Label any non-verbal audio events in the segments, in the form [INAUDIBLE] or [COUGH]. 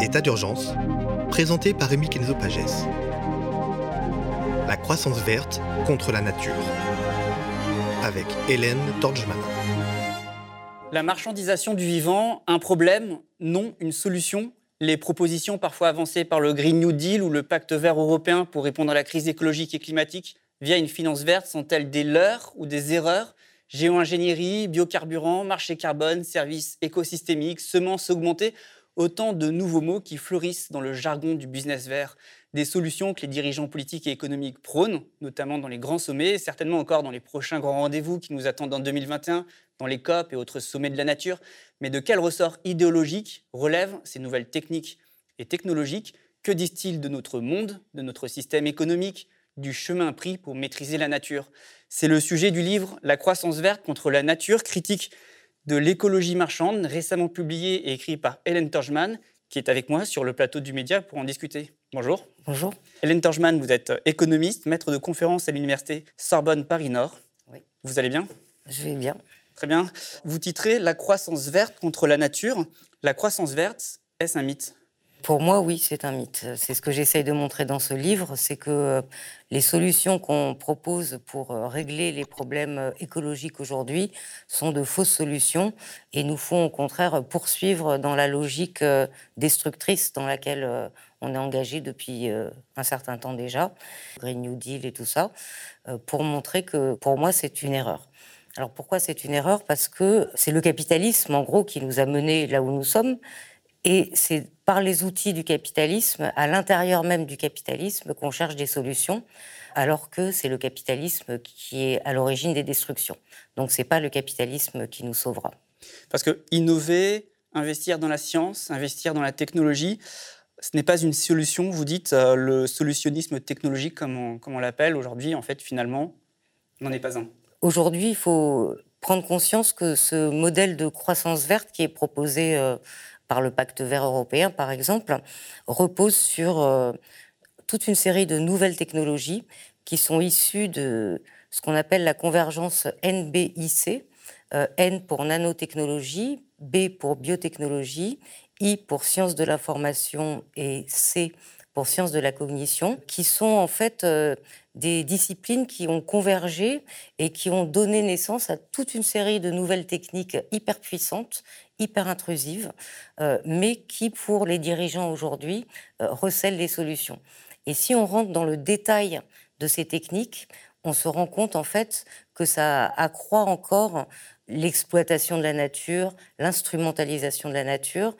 État d'urgence, présenté par Rémi Kenzo Pages. La croissance verte contre la nature. Avec Hélène Torgman. La marchandisation du vivant, un problème Non, une solution Les propositions parfois avancées par le Green New Deal ou le Pacte vert européen pour répondre à la crise écologique et climatique via une finance verte sont-elles des leurres ou des erreurs? Géo-ingénierie, biocarburant, marché carbone, services écosystémiques, semences augmentées, autant de nouveaux mots qui fleurissent dans le jargon du business vert, des solutions que les dirigeants politiques et économiques prônent, notamment dans les grands sommets, certainement encore dans les prochains grands rendez-vous qui nous attendent en 2021, dans les COP et autres sommets de la nature. Mais de quel ressort idéologique relèvent ces nouvelles techniques et technologiques? Que disent-ils de notre monde, de notre système économique, du chemin pris pour maîtriser la nature? C'est le sujet du livre La croissance verte contre la nature, critique de l'écologie marchande, récemment publié et écrit par Hélène Torgman, qui est avec moi sur le plateau du média pour en discuter. Bonjour. Bonjour. Hélène Torgman, vous êtes économiste, maître de conférence à l'université Sorbonne Paris-Nord. Oui. Vous allez bien? Je vais bien. Très bien. Vous titrez La croissance verte contre la nature. La croissance verte, est-ce un mythe? Pour moi, oui, c'est un mythe. C'est ce que j'essaye de montrer dans ce livre, c'est que euh, les solutions qu'on propose pour euh, régler les problèmes euh, écologiques aujourd'hui sont de fausses solutions et nous font au contraire poursuivre dans la logique destructrice dans laquelle on est engagé depuis un certain temps déjà, Green New Deal et tout ça, pour montrer que pour moi, c'est une erreur. Alors pourquoi c'est une erreur? Parce que c'est le capitalisme, en gros, qui nous a menés là où nous sommes. Et c'est par les outils du capitalisme, à l'intérieur même du capitalisme, qu'on cherche des solutions, alors que c'est le capitalisme qui est à l'origine des destructions. Donc ce n'est pas le capitalisme qui nous sauvera. Parce que innover, investir dans la science, investir dans la technologie, ce n'est pas une solution, vous dites, euh, le solutionnisme technologique, comme on, comme on l'appelle aujourd'hui, en fait, finalement, n'en est pas un. Aujourd'hui, il faut prendre conscience que ce modèle de croissance verte qui est proposé euh, par le pacte vert européen, par exemple, repose sur euh, toute une série de nouvelles technologies qui sont issues de ce qu'on appelle la convergence NBIC, euh, N pour nanotechnologie, B pour biotechnologie, I pour sciences de l'information et C pour sciences de la cognition, qui sont en fait euh, des disciplines qui ont convergé et qui ont donné naissance à toute une série de nouvelles techniques hyper puissantes, hyper intrusives, euh, mais qui, pour les dirigeants aujourd'hui, euh, recèlent les solutions. Et si on rentre dans le détail de ces techniques, on se rend compte en fait que ça accroît encore l'exploitation de la nature, l'instrumentalisation de la nature.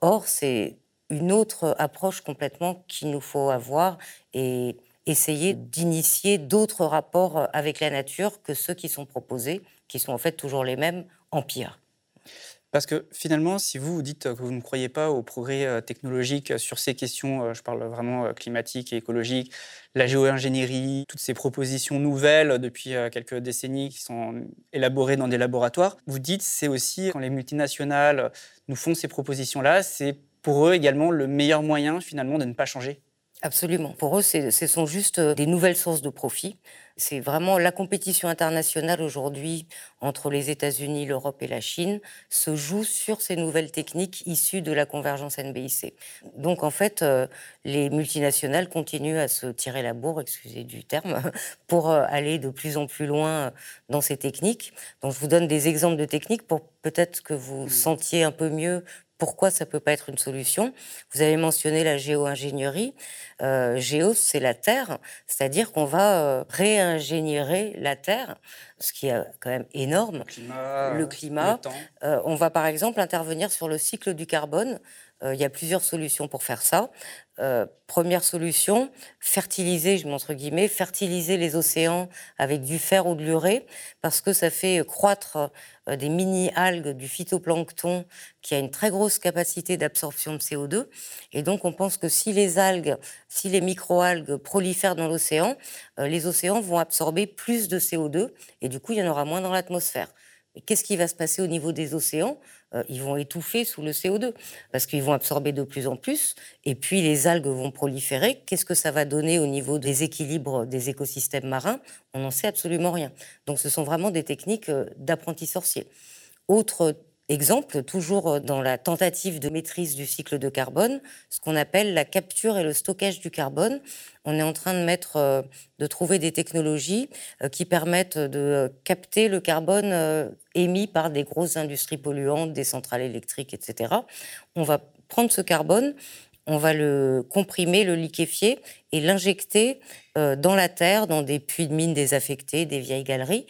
Or, c'est une autre approche complètement qu'il nous faut avoir et essayer d'initier d'autres rapports avec la nature que ceux qui sont proposés, qui sont en fait toujours les mêmes, en pire. Parce que finalement, si vous, vous dites que vous ne croyez pas au progrès euh, technologique sur ces questions, euh, je parle vraiment euh, climatique et écologique, la géo-ingénierie, toutes ces propositions nouvelles depuis quelques décennies qui sont élaborées dans des laboratoires, vous dites c'est aussi quand les multinationales nous font ces propositions-là, c'est pour eux également le meilleur moyen finalement de ne pas changer Absolument. Pour eux, ce sont juste euh, des nouvelles sources de profit. C'est vraiment la compétition internationale aujourd'hui entre les États-Unis, l'Europe et la Chine se joue sur ces nouvelles techniques issues de la convergence NBIC. Donc en fait, euh, les multinationales continuent à se tirer la bourre, excusez du terme, [LAUGHS] pour euh, aller de plus en plus loin dans ces techniques. Donc je vous donne des exemples de techniques pour peut-être que vous sentiez un peu mieux pourquoi ça ne peut pas être une solution Vous avez mentionné la géo-ingénierie. Euh, géo, c'est la Terre, c'est-à-dire qu'on va euh, réingénierer la Terre, ce qui est quand même énorme. Le climat. Euh, on va par exemple intervenir sur le cycle du carbone. Il y a plusieurs solutions pour faire ça. Euh, première solution, fertiliser, je montre guillemets, fertiliser les océans avec du fer ou de l'urée, parce que ça fait croître euh, des mini-algues du phytoplancton qui a une très grosse capacité d'absorption de CO2. Et donc, on pense que si les algues, si les micro-algues prolifèrent dans l'océan, euh, les océans vont absorber plus de CO2 et du coup, il y en aura moins dans l'atmosphère. Qu'est-ce qui va se passer au niveau des océans? Euh, Ils vont étouffer sous le CO2 parce qu'ils vont absorber de plus en plus. Et puis les algues vont proliférer. Qu'est-ce que ça va donner au niveau des équilibres des écosystèmes marins? On n'en sait absolument rien. Donc ce sont vraiment des techniques euh, d'apprentis sorciers. Autre exemple, toujours dans la tentative de maîtrise du cycle de carbone, ce qu'on appelle la capture et le stockage du carbone. On est en train de mettre, euh, de trouver des technologies euh, qui permettent de capter le carbone euh, émis par des grosses industries polluantes, des centrales électriques, etc. On va prendre ce carbone, on va le comprimer, le liquéfier et l'injecter dans la terre, dans des puits de mines désaffectés, des vieilles galeries,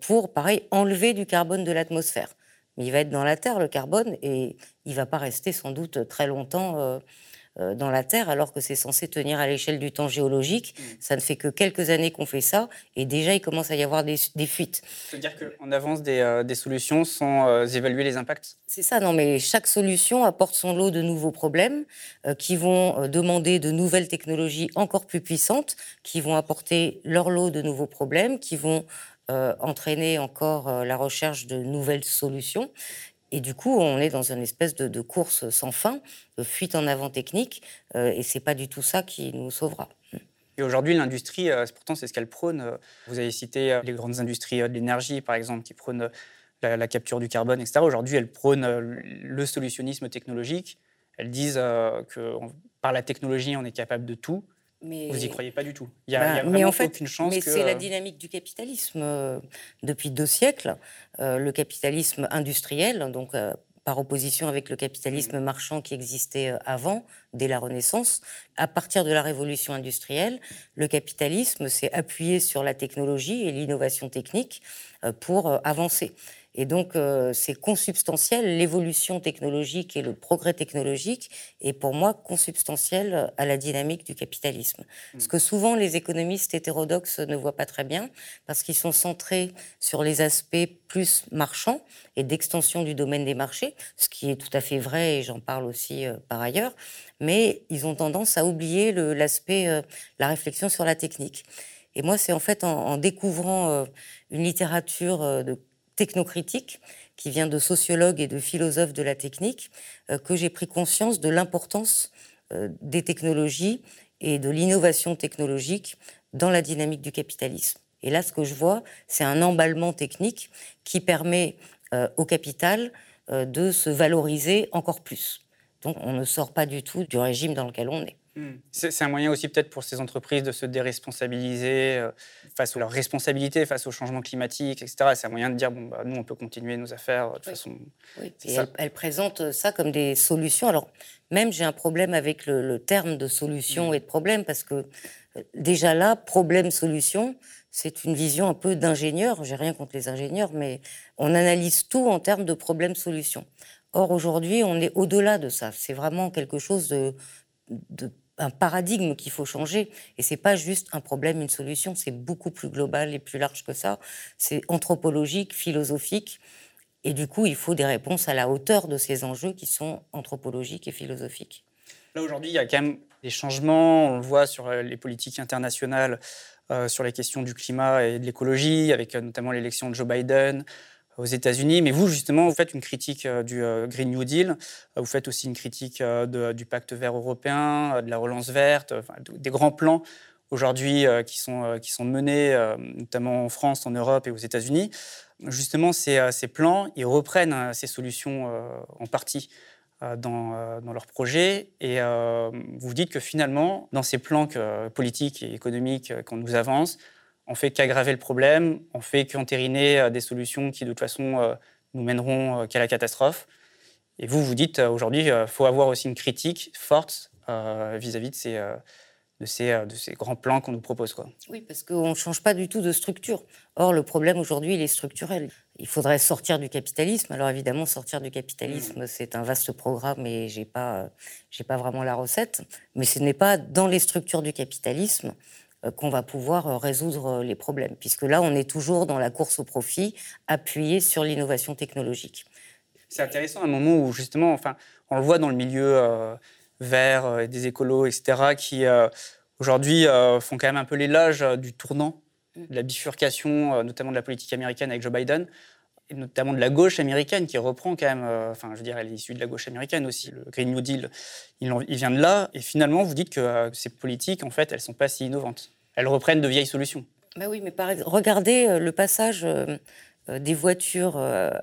pour, pareil, enlever du carbone de l'atmosphère il va être dans la Terre, le carbone, et il ne va pas rester sans doute très longtemps euh, euh, dans la Terre, alors que c'est censé tenir à l'échelle du temps géologique. Mm. Ça ne fait que quelques années qu'on fait ça, et déjà, il commence à y avoir des, fuites. C'est-à-dire qu'on avance des, euh, des, solutions sans évaluer les impacts? C'est ça, non, mais chaque solution apporte son lot de nouveaux problèmes qui vont demander de nouvelles technologies encore plus puissantes, qui vont apporter leur lot de nouveaux problèmes, qui vont euh, entraîner encore euh, la recherche de nouvelles solutions. Et du coup, on est dans une espèce de, course sans fin, de fuite en avant technique, euh, et c'est pas du tout ça qui nous sauvera. Et aujourd'hui, l'industrie, pourtant, c'est ce qu'elle prône. Vous avez cité les grandes industries de l'énergie, par exemple, qui prônent la, capture du carbone, etc. Aujourd'hui, elles prônent le solutionnisme technologique. Elles disent que par la technologie, on est capable de tout. Mais... Vous n'y croyez pas du tout. Il y a, bah, mais en fait, aucune chance. Mais c'est la dynamique du capitalisme. Euh, depuis deux siècles, euh, le capitalisme industriel, donc euh, par opposition avec le capitalisme marchand qui existait avant, dès la Renaissance, à partir de la révolution industrielle, le capitalisme s'est appuyé sur la technologie et l'innovation technique pour avancer. Et donc, euh, c'est consubstantiel, l'évolution technologique et le progrès technologique est pour moi consubstantiel à la dynamique du capitalisme. Hmm. Ce que souvent les économistes hétérodoxes ne voient pas très bien, parce qu'ils sont centrés sur les aspects plus marchands et d'extension du domaine des marchés, ce qui est tout à fait vrai et j'en parle aussi euh, par ailleurs, mais ils ont tendance à oublier l'aspect, euh, la réflexion sur la technique. Et moi, c'est en fait en, en découvrant une littérature de technocritique qui vient de sociologues et de philosophes de la technique, euh, que j'ai pris conscience de l'importance euh, des technologies et de l'innovation technologique dans la dynamique du capitalisme. Et là, ce que je vois, c'est un emballement technique qui permet euh, au capital de se valoriser encore plus. Donc on ne sort pas du tout du régime dans lequel on est. C'est un moyen aussi peut-être pour ces entreprises de se déresponsabiliser euh, face à leurs responsabilités, face au changement climatique, etc. C'est un moyen de dire, bon, bah, nous, on peut continuer nos affaires de façon... Oui. Et elles, présentent ça comme des solutions. Alors, même j'ai un problème avec le, terme de solution hmm. et de problème, parce que euh, déjà là, problème-solution, c'est une vision un peu d'ingénieur. J'ai rien contre les ingénieurs, mais on analyse tout en termes de problème-solution. Or, aujourd'hui, on est au-delà de ça. C'est vraiment quelque chose de, de un paradigme qu'il faut changer. Et c'est pas juste un problème, une solution, c'est beaucoup plus global et plus large que ça. C'est anthropologique, philosophique. Et du coup, il faut des réponses à la hauteur de ces enjeux qui sont anthropologiques et philosophiques. Là, aujourd'hui, il y a quand même des changements. On le voit sur euh, les politiques internationales, euh, sur les questions du climat et de l'écologie, avec euh, notamment l'élection de Joe Biden aux États-Unis. Mais vous, justement, vous faites une critique euh, du euh, Green New Deal, euh, vous faites aussi une critique du pacte vert européen, de la relance verte, des grands plans aujourd'hui qui, sont, qui sont menés, notamment en France, en Europe et aux États-Unis. Justement, ces, plans, ils reprennent ces solutions en partie dans, dans leurs projets. Et vous dites que finalement, dans ces plans politiques et économiques qu'on nous avance, on fait qu'aggraver le problème, on fait qu'entériner euh, des solutions qui, de toute façon, euh, nous mèneront euh, qu'à la catastrophe. Et vous, vous dites aujourd'hui, il faut avoir aussi une critique forte vis-à-vis de ces, de ces, de ces grands plans qu'on nous propose. Quoi. Oui, parce qu'on ne change pas du tout de structure. Or, le problème aujourd'hui, il est structurel. Il faudrait sortir du capitalisme. Alors évidemment, sortir du capitalisme, mmh. c'est un vaste programme et je n'ai pas, j'ai pas vraiment la recette. Mais ce n'est pas dans les structures du capitalisme qu'on va pouvoir euh, résoudre euh, les problèmes, puisque là, on est toujours dans la course au profit, appuyé sur l'innovation technologique. C'est intéressant, un moment où justement, enfin, on le voit dans le milieu vert, des écolos, etc., qui aujourd'hui font quand même un peu l'éloge du tournant, mm. de la bifurcation, notamment de la politique américaine avec Joe Biden, et notamment de la gauche américaine qui reprend quand même, enfin, je veux dire, elle est issue de la gauche américaine aussi. Le Green New Deal, il, vient de là. Et finalement, vous dites que ces politiques, en fait, elles sont pas si innovantes elles reprennent de vieilles solutions. Bah oui, mais regardez euh, le passage euh, des voitures,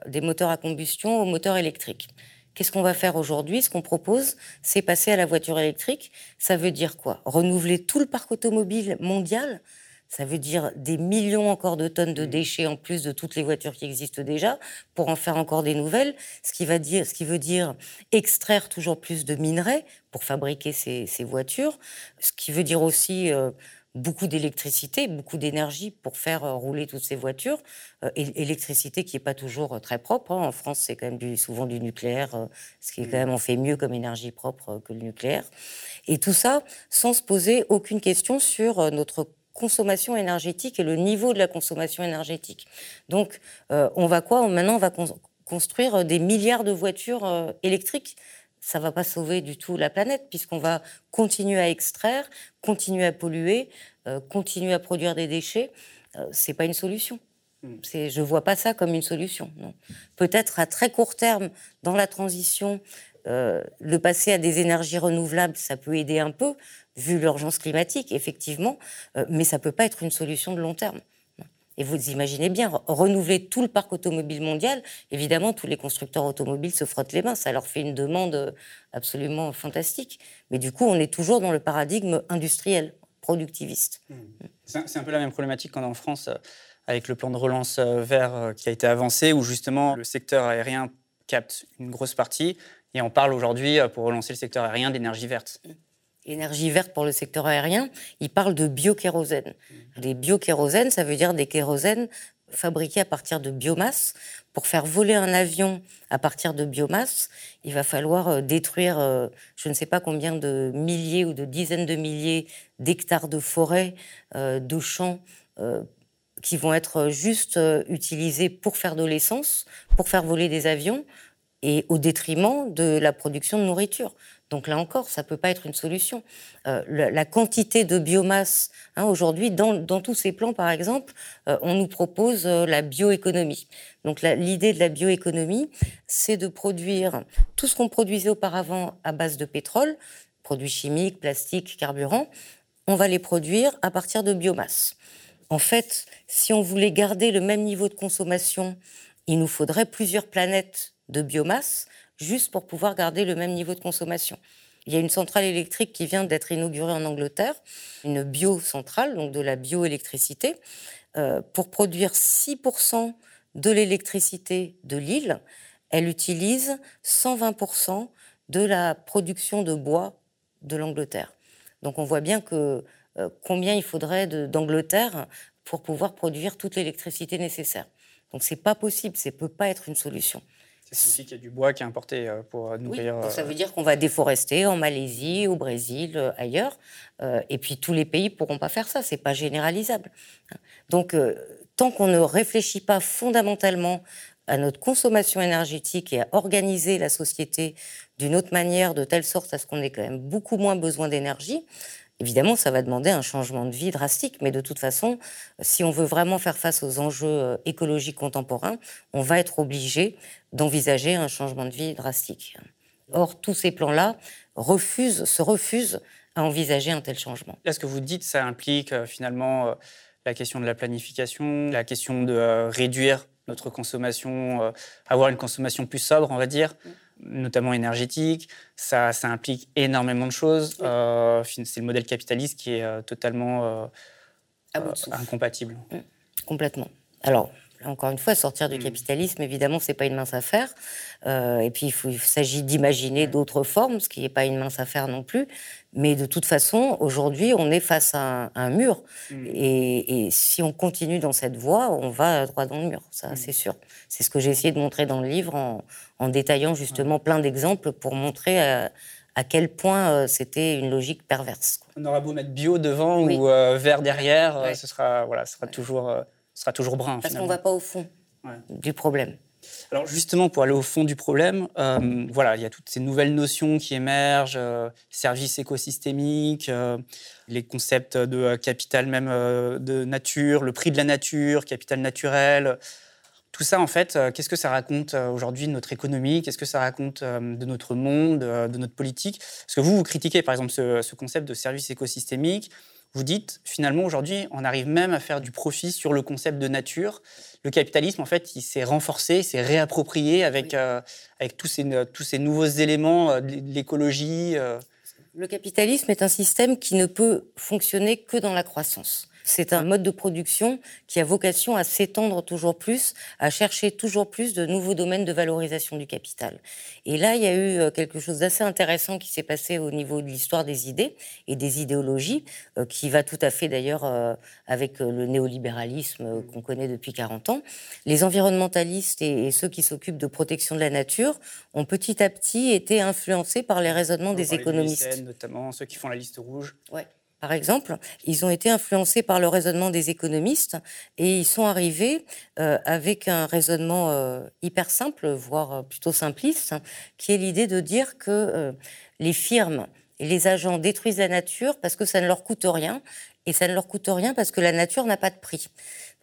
des moteurs à combustion aux moteurs électriques. Qu'est-ce qu'on va faire aujourd'hui? Ce qu'on propose, c'est passer à la voiture électrique. Ça veut dire quoi? Renouveler tout le parc automobile mondial? Ça veut dire des millions encore de tonnes de mmh. déchets en plus de toutes les voitures qui existent déjà pour en faire encore des nouvelles. Ce qui, va dire, ce qui veut dire extraire toujours plus de minerais pour fabriquer ces, voitures. Ce qui veut dire aussi euh, beaucoup d'électricité, beaucoup d'énergie pour faire euh, rouler toutes ces voitures. Euh, électricité qui n'est pas toujours très propre. Hein. En France, c'est quand même souvent du nucléaire, ce qui est quand même on fait mieux comme énergie propre que le nucléaire. Et tout ça sans se poser aucune question sur notre consommation énergétique et le niveau de la consommation énergétique. Donc, on va quoi? Maintenant, on va construire des milliards de voitures électriques ça va pas sauver du tout la planète, puisqu'on va continuer à extraire, continuer à polluer, euh, continuer à produire des déchets. Euh, c'est pas une solution. Hmm. Je vois pas ça comme une solution. Peut-être à très court terme, dans la transition, euh, le passer à des énergies renouvelables, ça peut aider un peu, vu l'urgence climatique, effectivement, euh, mais ça peut pas être une solution de long terme. Et vous imaginez bien, renouveler tout le parc automobile mondial, évidemment, tous les constructeurs automobiles se frottent les mains, ça leur fait une demande absolument fantastique. Mais du coup, on est toujours dans le paradigme industriel, productiviste. Mmh. C'est un peu la même problématique qu'en France, euh, avec le plan de relance euh, vert euh, qui a été avancé, où justement le secteur aérien capte une grosse partie, et on parle aujourd'hui, pour relancer le secteur aérien, d'énergie verte. Mmh énergie verte pour le secteur aérien, il parle de biokérosène. Les biokérosènes, ça veut dire des kérosènes fabriqués à partir de biomasse. Pour faire voler un avion à partir de biomasse, il va falloir euh, détruire euh, je ne sais pas combien de milliers ou de dizaines de milliers d'hectares de forêt, euh, de champs qui vont être juste utilisés pour faire de l'essence, pour faire voler des avions, et au détriment de la production de nourriture. Donc là encore, ça ne peut pas être une solution. Euh, la, quantité de biomasse, hein, aujourd'hui, dans, tous ces plans, par exemple, euh, on nous propose euh, la bioéconomie. Donc l'idée de la bioéconomie, c'est de produire tout ce qu'on produisait auparavant à base de pétrole, produits chimiques, plastiques, carburants, on va les produire à partir de biomasse. En fait, si on voulait garder le même niveau de consommation, il nous faudrait plusieurs planètes de biomasse juste pour pouvoir garder le même niveau de consommation. Il y a une centrale électrique qui vient d'être inaugurée en Angleterre, une biocentrale, donc de la bioélectricité, euh, pour produire 6% de l'électricité de l'île. Elle utilise 120% de la production de bois de l'Angleterre. Donc on voit bien euh, combien il faudrait d'Angleterre pour pouvoir produire toute l'électricité nécessaire. Donc c'est pas possible, ça peut pas être une solution. Qu'il y a du bois qui est importé euh, pour nourrir. Oui, ça veut dire qu'on va déforester en Malaisie, au Brésil, euh, ailleurs. Euh, et puis tous les pays ne pourront pas faire ça. C'est pas généralisable. Donc tant qu'on ne réfléchit pas fondamentalement à notre consommation énergétique et à organiser la société d'une autre manière, de telle sorte à ce qu'on ait quand même beaucoup moins besoin d'énergie, Évidemment, ça va demander un changement de vie drastique, mais de toute façon, si on veut vraiment faire face aux enjeux euh, écologiques contemporains, on va être obligé d'envisager un changement de vie drastique. Or, tous ces plans-là refusent, se refusent à envisager un tel changement. Là, ce que vous dites, ça implique euh, finalement euh, la question de la planification, la question de réduire notre consommation, avoir une consommation plus sobre, on va dire. Mm notamment énergétique. Ça, ça implique énormément de choses. Euh, c'est le modèle capitaliste qui est euh, totalement euh, incompatible. Mmh. Complètement. Alors, encore une fois, sortir du mmh. capitalisme, évidemment, c'est pas une mince affaire. et puis, il, s'agit d'imaginer d'autres formes, ce qui n'est pas une mince affaire non plus. Mais de toute façon, aujourd'hui, on est face à un, mur. Mmh. Et, si on continue dans cette voie, on va droit dans le mur, ça, c'est sûr. C'est ce que j'ai essayé de montrer dans le livre en, en détaillant justement plein d'exemples pour montrer à, quel point euh, c'était une logique perverse. On aura beau mettre bio devant ou euh, vert derrière, euh, ce sera, voilà, ce sera, toujours, sera toujours brun. Parce qu'on ne va pas au fond du problème. Alors justement, pour aller au fond du problème, voilà, il y a toutes ces nouvelles notions qui émergent, services écosystémiques, les concepts de capital même de nature, le prix de la nature, capital naturel. Tout ça, en fait, euh, qu'est-ce que ça raconte euh, aujourd'hui de notre économie? Qu'est-ce que ça raconte euh, de notre monde, de notre politique? Parce que vous, vous critiquez, par exemple, ce, concept de service écosystémique. Vous dites, finalement, aujourd'hui, on arrive même à faire du profit sur le concept de nature. Le capitalisme, en fait, il s'est renforcé, il s'est réapproprié avec, euh, avec tous, ces, tous ces nouveaux éléments euh, de l'écologie. Euh. Le capitalisme est un système qui ne peut fonctionner que dans la croissance. C'est un mode de production qui a vocation à s'étendre toujours plus, à chercher toujours plus de nouveaux domaines de valorisation du capital. Et là, il y a eu euh, quelque chose d'assez intéressant qui s'est passé au niveau de l'histoire des idées et des idéologies, euh, qui va tout à fait d'ailleurs euh, avec le néolibéralisme qu'on connaît depuis 40 ans. Les environnementalistes et ceux qui s'occupent de protection de la nature ont petit à petit été influencés par les raisonnements des économistes. notamment ceux qui font la liste rouge. Ouais par exemple, ils ont été influencés par le raisonnement des économistes et ils sont arrivés euh, avec un raisonnement euh, hyper simple, voire euh, plutôt simpliste, qui est l'idée de dire que les firmes et les agents détruisent la nature parce que ça ne leur coûte rien et ça ne leur coûte rien parce que la nature n'a pas de prix.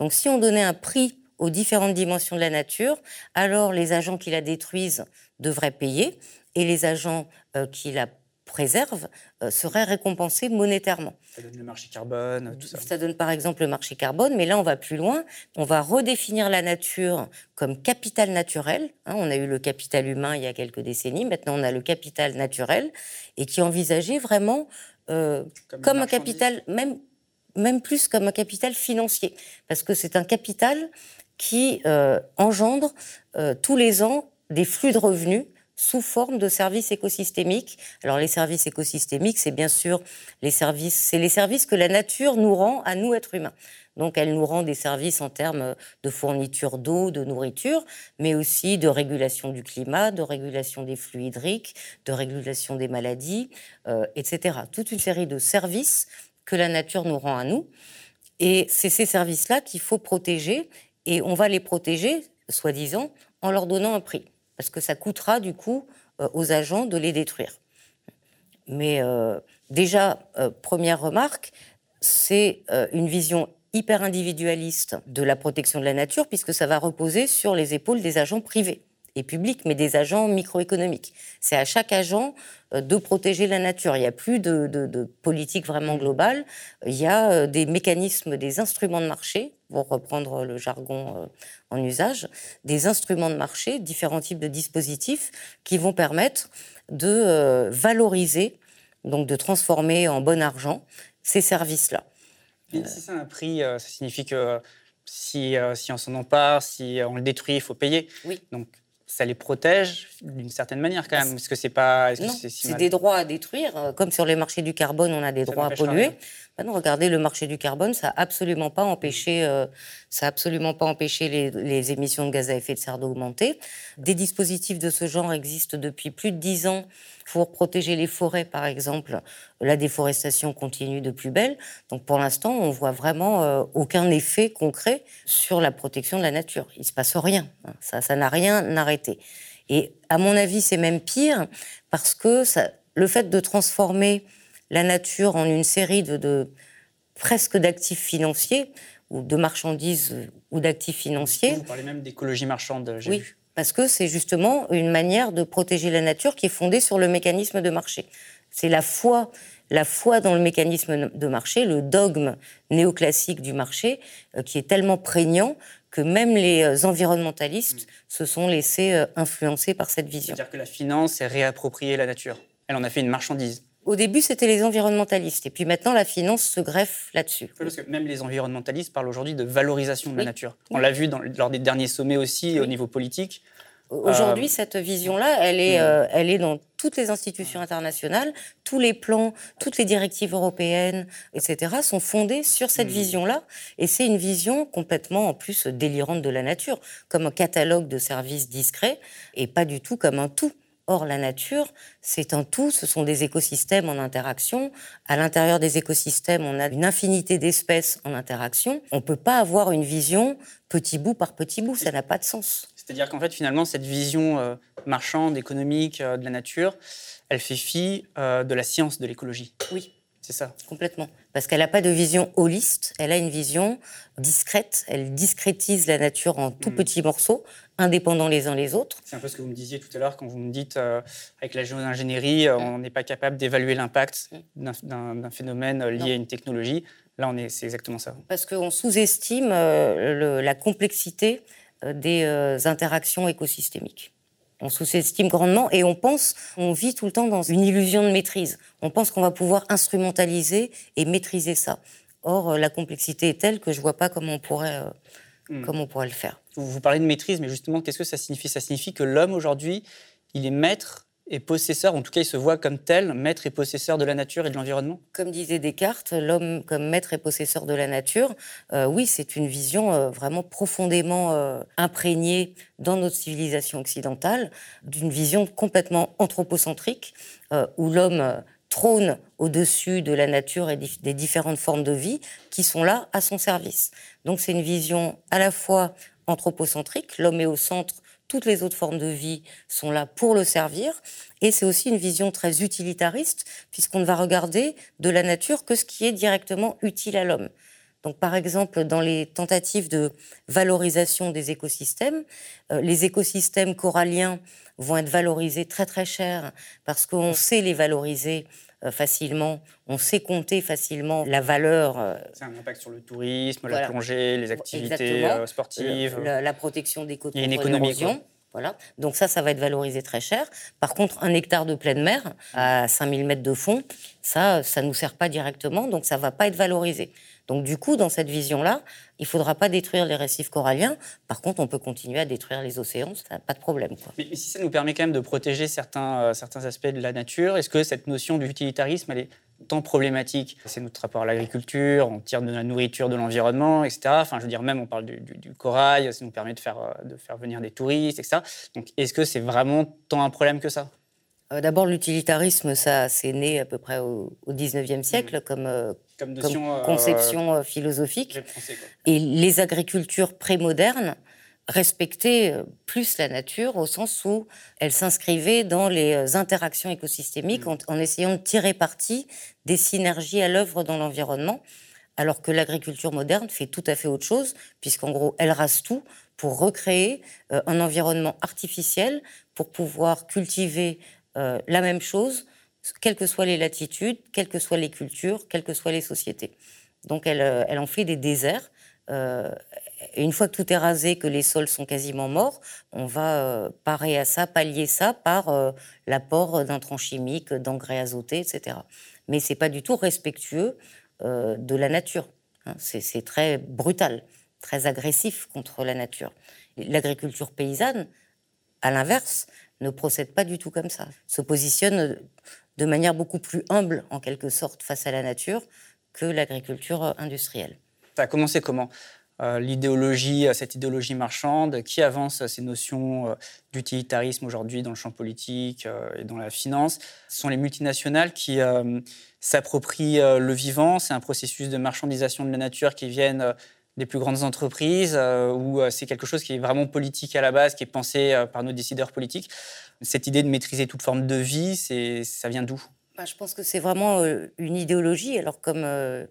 Donc si on donnait un prix aux différentes dimensions de la nature, alors les agents qui la détruisent devraient payer et les agents qui la préserve euh, serait récompensé monétairement. Ça donne le marché carbone, tout ça. Ça donne par exemple le marché carbone, mais là on va plus loin. On va redéfinir la nature comme capital naturel. Hein. on a eu le capital humain il y a quelques décennies, maintenant on a le capital naturel, et qui est envisagé vraiment euh, comme, un capital, même, même plus comme un capital financier, parce que c'est un capital qui euh, engendre tous les ans des flux de revenus sous forme de services écosystémiques. Alors les services écosystémiques, c'est bien sûr les services, c'est les services que la nature nous rend à nous êtres humains. Donc elle nous rend des services en termes de fourniture d'eau, de nourriture, mais aussi de régulation du climat, de régulation des flux hydriques, de régulation des maladies, euh, etc. Toute une série de services que la nature nous rend à nous. Et c'est ces services-là qu'il faut protéger, et on va les protéger, soi-disant, en leur donnant un prix parce que ça coûtera du coup euh, aux agents de les détruire. Mais euh, déjà, euh, première remarque, c'est une vision hyper individualiste de la protection de la nature, puisque ça va reposer sur les épaules des agents privés et publics, mais des agents microéconomiques. C'est à chaque agent de protéger la nature. Il n'y a plus de, de, politique vraiment globale. Il y a des mécanismes, des instruments de marché, pour reprendre le jargon en usage, des instruments de marché, différents types de dispositifs qui vont permettre de euh, valoriser, donc de transformer en bon argent ces services-là. si c'est un prix, euh, ça signifie que si, euh, si on s'en empare, si on le détruit, il faut payer. Oui. Donc ça les protège d'une certaine manière quand même. Parce que c'est pas. c'est des droits à détruire. Comme sur les marchés du carbone, on a des droits à polluer. Ben non, regardez, le marché du carbone, ça n'a absolument pas empêché, euh, ça absolument pas empêché les, les, émissions de gaz à effet de serre d'augmenter. Des dispositifs de ce genre existent depuis plus de dix ans pour protéger les forêts, par exemple. La déforestation continue de plus belle. Donc pour l'instant, on voit vraiment euh, aucun effet concret sur la protection de la nature. Il se passe rien. Ça, ça n'a rien arrêté. Et à mon avis, c'est même pire parce que ça, le fait de transformer la nature en une série de, presque d'actifs financiers ou de marchandises ou d'actifs financiers. Vous parlez même d'écologie marchande, j'ai oui, Parce que c'est justement une manière de protéger la nature qui est fondée sur le mécanisme de marché. C'est la foi, la foi dans le mécanisme de marché, le dogme néoclassique du marché, euh, qui est tellement prégnant que même les euh, environnementalistes mm. se sont laissés euh, influencer par cette vision. C'est-à-dire que la finance est réappropriée la nature. Elle en a fait une marchandise. Au début, c'était les environnementalistes. Et puis maintenant, la finance se greffe là-dessus. Parce que même les environnementalistes parlent aujourd'hui de valorisation de la nature. On l'a vu dans, lors des derniers sommets aussi au niveau politique. Aujourd'hui, euh, cette vision-là, elle, est, euh, elle est dans toutes les institutions internationales, tous les plans, toutes les directives européennes, etc., sont fondés sur cette mm. vision-là. Et c'est une vision complètement, en plus, délirante de la nature, comme un catalogue de services discrets, et pas du tout comme un tout. Or, la nature, c'est un tout, ce sont des écosystèmes en interaction. À l'intérieur des écosystèmes, on a une infinité d'espèces en interaction. On ne peut pas avoir une vision petit bout par petit bout, ça n'a pas de sens. C'est-à-dire qu'en fait, finalement, cette vision euh, marchande, économique euh, de la nature, elle fait fi euh, de la science de l'écologie. Oui. C'est ça. Complètement. Parce qu'elle n'a pas de vision holiste, elle a une vision discrète, elle discrétise la nature en tout mm. petits morceaux, indépendants les uns les autres. C'est un peu ce que vous me disiez tout à l'heure quand vous me dites, euh, avec la géo-ingénierie, euh, mm. on n'est pas capable d'évaluer l'impact mm. d'un phénomène lié à une technologie. Là, on est, c'est exactement ça. Parce qu'on sous-estime la complexité des interactions écosystémiques. On sous-estime grandement et on pense, on vit tout le temps dans une illusion de maîtrise. On pense qu'on va pouvoir instrumentaliser et maîtriser ça. Or, euh, la complexité est telle que je ne vois pas comment on pourrait, euh, hmm. comment on pourrait le faire. Vous parlez de maîtrise, mais justement, qu'est-ce que ça signifie? Ça signifie que l'homme aujourd'hui, il est maître et possesseur, en tout cas il se voit comme tel, maître et possesseur de la nature et de l'environnement Comme disait Descartes, l'homme comme maître et possesseur de la nature, euh, oui, c'est une vision euh, vraiment profondément euh, imprégnée dans notre civilisation occidentale, d'une vision complètement anthropocentrique, où l'homme trône au-dessus de la nature et des différentes formes de vie qui sont là à son service. Donc c'est une vision à la fois anthropocentrique, l'homme est au centre toutes les autres formes de vie sont là pour le servir. Et c'est aussi une vision très utilitariste, puisqu'on ne va regarder de la nature que ce qui est directement utile à l'homme. Donc, par exemple, dans les tentatives de valorisation des écosystèmes, euh, les écosystèmes coralliens vont être valorisés très très cher parce qu'on sait les valoriser facilement, on sait compter facilement la valeur. Euh, c'est un impact sur le tourisme, la plongée, les activités euh, sportives. la, protection des côtes contre l'érosion. Voilà. Donc ça, ça va être valorisé très cher. Par contre, un hectare de pleine mer à 5000 mètres de fond, ça, ça ne nous sert pas directement, donc ça ne va pas être valorisé. Donc du coup, dans cette vision-là, il ne faudra pas détruire les récifs coralliens. Par contre, on peut continuer à détruire les océans, ça pas de problème. Mais, si ça nous permet quand même de protéger certains, euh, certains aspects de la nature, est-ce que cette notion d'utilitarisme, elle est tant problématique? C'est notre rapport à l'agriculture, on tire de la nourriture de l'environnement, etc. Enfin, je veux dire, même on parle du, corail, ça nous permet de faire, euh, de faire venir des touristes, etc. Donc, est-ce que c'est vraiment tant un problème que ça? D'abord, l'utilitarisme, ça, c'est né à peu près au, 19e siècle, mmh. comme, comme, euh, conception euh, philosophique. Et les agricultures prémodernes respectaient euh, plus la nature au sens où elles s'inscrivaient dans les interactions écosystémiques mm. en, essayant de tirer parti des synergies à l'œuvre dans l'environnement, alors que l'agriculture moderne fait tout à fait autre chose, puisqu'en gros, elle rase tout pour recréer un environnement artificiel pour pouvoir cultiver la même chose quelles que soient les latitudes, quelles que soient les cultures, quelles que soient les sociétés. Donc elle, euh, elle en fait des déserts. Euh, une fois que tout est rasé, que les sols sont quasiment morts, on va euh, parer à ça, pallier ça par l'apport d'intrants chimiques, d'engrais azotés, etc. Mais c'est pas du tout respectueux de la nature. Hein. C'est très brutal, très agressif contre la nature. L'agriculture paysanne, à l'inverse, ne procède pas du tout comme ça. Se positionne de manière beaucoup plus humble, en quelque sorte, face à la nature que l'agriculture industrielle. Ça a commencé comment euh, L'idéologie, euh, cette idéologie marchande, qui avance ces notions euh, d'utilitarisme aujourd'hui dans le champ politique et dans la finance, ce sont les multinationales qui s'approprient le vivant. C'est un processus de marchandisation de la nature qui viennent des plus grandes entreprises, ou c'est quelque chose qui est vraiment politique à la base, qui est pensé par nos décideurs politiques. Cette idée de maîtriser toute forme de vie, ça vient d'où? Bah, Je pense que c'est vraiment euh, une idéologie. Alors comme euh,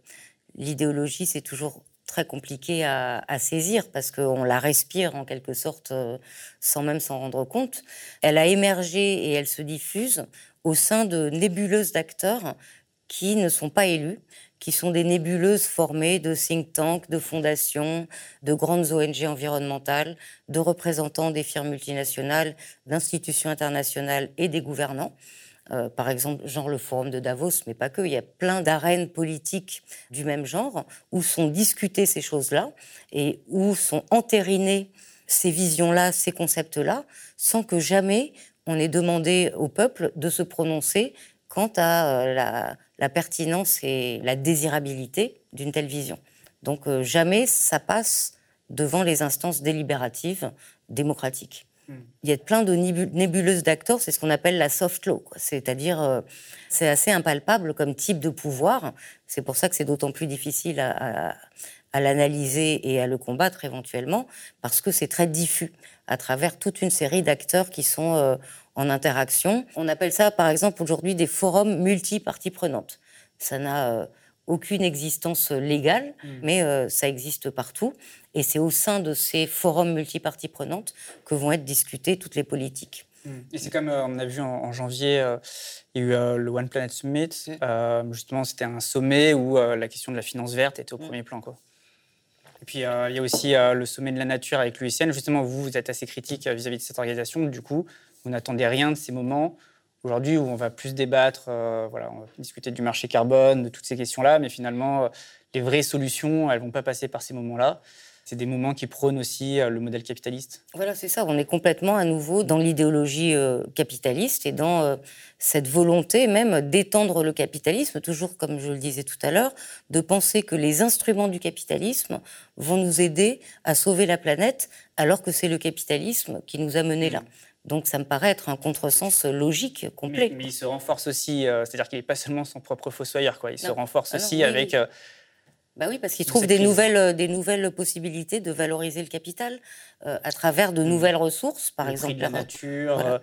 l'idéologie, c'est toujours très compliqué à, saisir parce qu'on la respire en quelque sorte euh, sans même s'en rendre compte. Elle a émergé et elle se diffuse au sein de nébuleuses d'acteurs qui ne sont pas élus, qui sont des nébuleuses formées de think tanks, de fondations, de grandes ONG environnementales, de représentants des firmes multinationales, d'institutions internationales et des gouvernants. Euh, par exemple, genre le forum de Davos, mais pas que. Il y a plein d'arènes politiques du même genre où sont discutées ces choses-là et où sont entérinées ces visions-là, ces concepts-là, sans que jamais on ait demandé au peuple de se prononcer quant à euh, la, la pertinence et la désirabilité d'une telle vision. Donc euh, jamais ça passe devant les instances délibératives démocratiques. Hmm. Il y a plein de nébuleuses d'acteurs, c'est ce qu'on appelle la soft law, c'est-à-dire euh, c'est assez impalpable comme type de pouvoir. C'est pour ça que c'est d'autant plus difficile à, l'analyser et à le combattre éventuellement, parce que c'est très diffus à travers toute une série d'acteurs qui sont euh, en interaction. On appelle ça, par exemple, aujourd'hui des forums multi-parties prenantes. Ça n'a aucune existence légale, mmh. mais ça existe partout. Et c'est au sein de ces forums multiparties prenantes que vont être discutées toutes les politiques. Mmh. Et c'est comme on a vu en, janvier, il y a eu le One Planet Summit. justement, c'était un sommet où la question de la finance verte était au mmh. premier plan. Quoi. Et puis, euh, il y a aussi euh, le sommet de la nature avec l'UICN. Justement, vous, vous êtes assez critique euh, vis-à-vis de cette organisation. Du coup, vous n'attendez rien de ces moments aujourd'hui où on va plus débattre, voilà, on va discuter du marché carbone, de toutes ces questions-là, mais finalement, les vraies solutions, elles ne vont pas passer par ces moments-là c'est des moments qui prônent aussi euh, le modèle capitaliste. Voilà, c'est ça. On est complètement à nouveau dans l'idéologie euh, capitaliste et dans euh, cette volonté même d'étendre le capitalisme, toujours comme je le disais tout à l'heure, de penser que les instruments du capitalisme vont nous aider à sauver la planète, alors que c'est le capitalisme qui nous a menés là. Donc ça me paraît être un contresens logique complet. Mais, il se renforce aussi, c'est-à-dire qu'il n'est pas seulement son propre fossoyeur, quoi. il se renforce aussi avec... Bah oui, parce qu'ils trouvent des nouvelles, euh, des nouvelles possibilités de valoriser le capital euh, à travers de mmh. nouvelles ressources, par exemple. la nature, euh,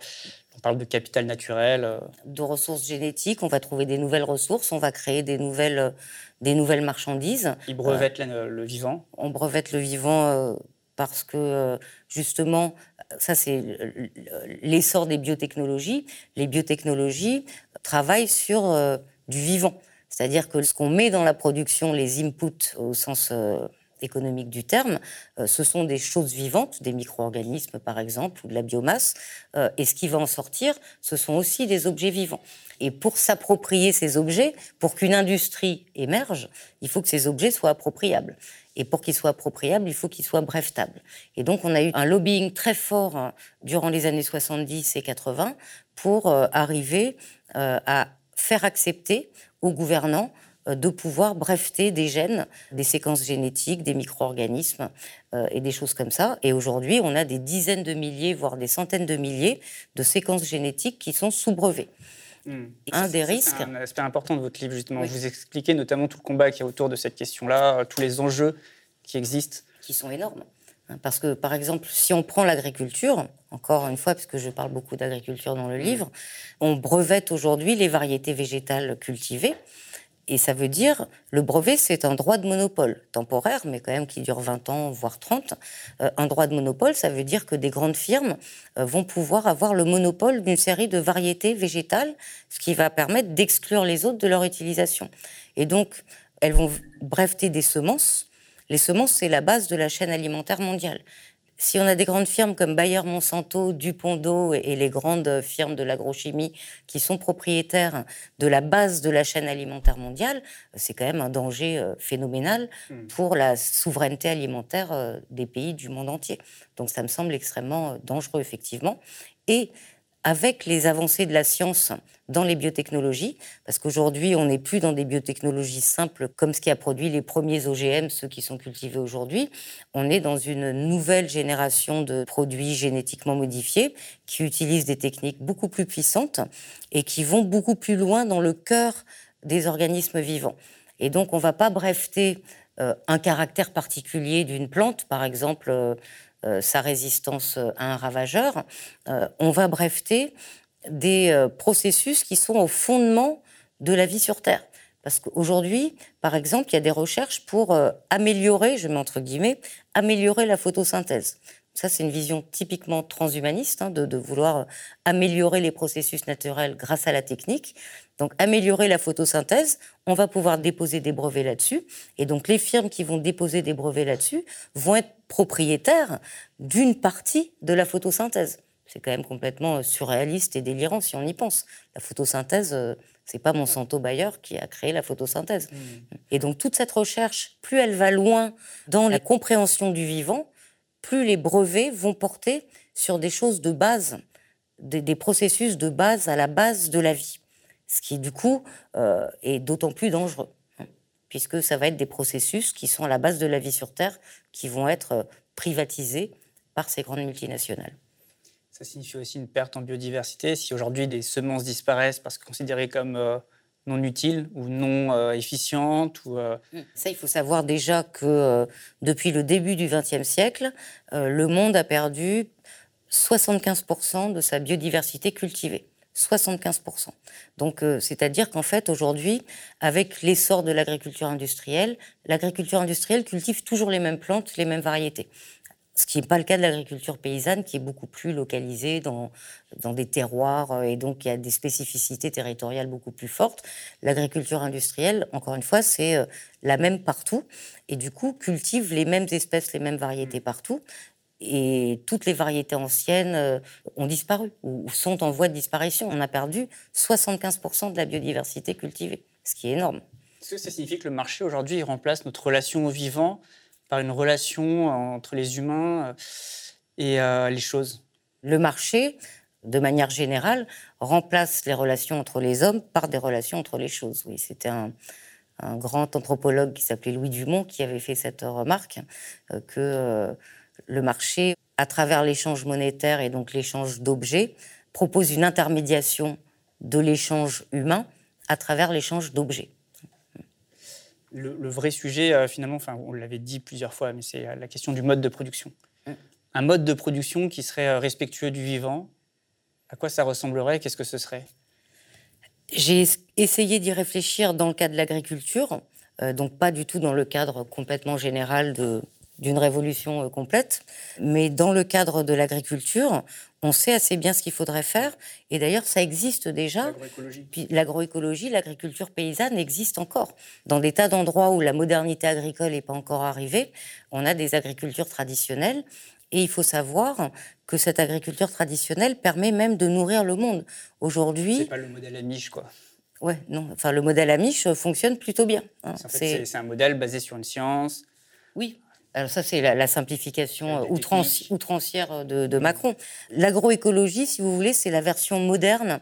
on parle de capital naturel. De ressources génétiques, on va trouver des nouvelles ressources, on va créer des nouvelles, des nouvelles marchandises. Ils brevettent le vivant. On brevette le vivant parce que, justement, ça c'est l'essor des biotechnologies. Les biotechnologies travaillent sur du vivant. C'est-à-dire que ce qu'on met dans la production, les inputs au sens euh, économique du terme, euh, ce sont des choses vivantes, des micro-organismes par exemple, ou de la biomasse, euh, et ce qui va en sortir, ce sont aussi des objets vivants. Et pour s'approprier ces objets, pour qu'une industrie émerge, il faut que ces objets soient appropriables. Et pour qu'ils soient appropriables, il faut qu'ils soient brevetables. Et donc, on a eu un lobbying très fort hein, durant les années 70 et 80 pour arriver à faire accepter aux gouvernants euh, de pouvoir breveter des gènes, des séquences génétiques, des micro-organismes euh, et des choses comme ça. Et aujourd'hui, on a des dizaines de milliers, voire des centaines de milliers de séquences génétiques qui sont sous brevet. Hmm. Un des risques. C'est un aspect important de votre livre, justement. Vous expliquez notamment tout le combat qui est autour de cette question-là, tous les enjeux qui existent. Qui sont énormes. Hein, parce que, par exemple, si on prend l'agriculture, encore une fois, parce que je parle beaucoup d'agriculture dans le mmh. livre, on brevette aujourd'hui les variétés végétales cultivées. Et ça veut dire, le brevet, c'est un droit de monopole, temporaire, mais quand même qui dure 20 ans, voire 30. Euh, un droit de monopole, ça veut dire que des grandes firmes euh, vont pouvoir avoir le monopole d'une série de variétés végétales, ce qui va permettre d'exclure les autres de leur utilisation. Et donc, elles vont breveter des semences les semences, c'est la base de la chaîne alimentaire mondiale. Si on a des grandes firmes comme Bayer, Monsanto, Dupont d'eau et les grandes firmes de l'agrochimie qui sont propriétaires de la base de la chaîne alimentaire mondiale, c'est quand même un danger euh, phénoménal hmm. pour la souveraineté alimentaire euh, des pays du monde entier. Donc ça me semble extrêmement euh, dangereux, effectivement. Et avec les avancées de la science dans les biotechnologies, parce qu'aujourd'hui, on n'est plus dans des biotechnologies simples comme ce qui a produit les premiers OGM, ceux qui sont cultivés aujourd'hui. On est dans une nouvelle génération de produits génétiquement modifiés qui utilisent des techniques beaucoup plus puissantes et qui vont beaucoup plus loin dans le cœur des organismes vivants. Et donc, on ne va pas breveter euh, un caractère particulier d'une plante, par exemple. Euh, sa résistance à un ravageur, euh, on va breveter des euh, processus qui sont au fondement de la vie sur Terre. Parce qu'aujourd'hui, par exemple, il y a des recherches pour améliorer, je mets entre guillemets, améliorer la photosynthèse. Ça, c'est une vision typiquement transhumaniste, hein, de, vouloir améliorer les processus naturels grâce à la technique. Donc, améliorer la photosynthèse, on va pouvoir déposer des brevets là-dessus. Et donc, les firmes qui vont déposer des brevets là-dessus vont être propriétaires d'une partie de la photosynthèse. C'est quand même complètement surréaliste et délirant si on y pense. La photosynthèse, euh, c'est pas Monsanto Bayer qui a créé la photosynthèse. Mmh. Et donc toute cette recherche, plus elle va loin dans la compréhension du vivant, plus les brevets vont porter sur des choses de base, des, processus de base à la base de la vie. Ce qui, du coup, euh, est d'autant plus dangereux, puisque ça va être des processus qui sont à la base de la vie sur Terre, qui vont être euh, privatisés par ces grandes multinationales. Ça signifie aussi une perte en biodiversité. Si aujourd'hui des semences disparaissent parce que considérées comme euh, non utile ou non euh, efficiente ou, euh, mm. Ça, il faut savoir déjà que euh, depuis le début du XXe siècle, le monde a perdu 75% de sa biodiversité cultivée. 75%. Donc, euh, c'est-à-dire qu'en fait, aujourd'hui, avec l'essor de l'agriculture industrielle, l'agriculture industrielle cultive toujours les mêmes plantes, les mêmes variétés ce qui n'est pas le cas de l'agriculture paysanne, qui est beaucoup plus localisée dans, dans des terroirs euh, et donc il y a des spécificités territoriales beaucoup plus fortes. L'agriculture industrielle, encore une fois, c'est euh, la même partout et du coup cultive les mêmes espèces, les mêmes variétés partout. Et toutes les variétés anciennes euh, ont disparu ou sont en voie de disparition. On a perdu 75% de la biodiversité cultivée, ce qui est énorme. Est-ce que ça signifie que le marché aujourd'hui remplace notre relation au vivant par une relation entre les humains euh, et euh, les choses Le marché, de manière générale, remplace les relations entre les hommes par des relations entre les choses. Oui, c'était un, grand anthropologue qui s'appelait Louis Dumont qui avait fait cette remarque euh, que le marché, à travers l'échange monétaire et donc l'échange d'objets, propose une intermédiation de l'échange humain à travers l'échange d'objets le, vrai sujet, euh, finalement, enfin, on l'avait dit plusieurs fois, mais c'est euh, la question du mode de production. Un mode de production qui serait euh, respectueux du vivant, à quoi ça ressemblerait? Qu'est-ce que ce serait? J'ai essayé d'y réfléchir dans le cadre de l'agriculture, donc pas du tout dans le cadre complètement général de, d'une révolution euh, complète. Mais dans le cadre de l'agriculture, on sait assez bien ce qu'il faudrait faire. Et d'ailleurs, ça existe déjà. L'agroécologie, l'agriculture paysanne existe encore. Dans des tas d'endroits où la modernité agricole n'est pas encore arrivée, on a des agricultures traditionnelles. Et il faut savoir que cette agriculture traditionnelle permet même de nourrir le monde. Aujourd'hui. C'est pas le modèle Amish, quoi. Ouais, non. Enfin, le modèle Amish fonctionne plutôt bien. Hein. C'est un modèle basé sur une science. Oui, alors ça, c'est la, simplification outrancière de, Macron. L'agroécologie, si vous voulez, c'est la version moderne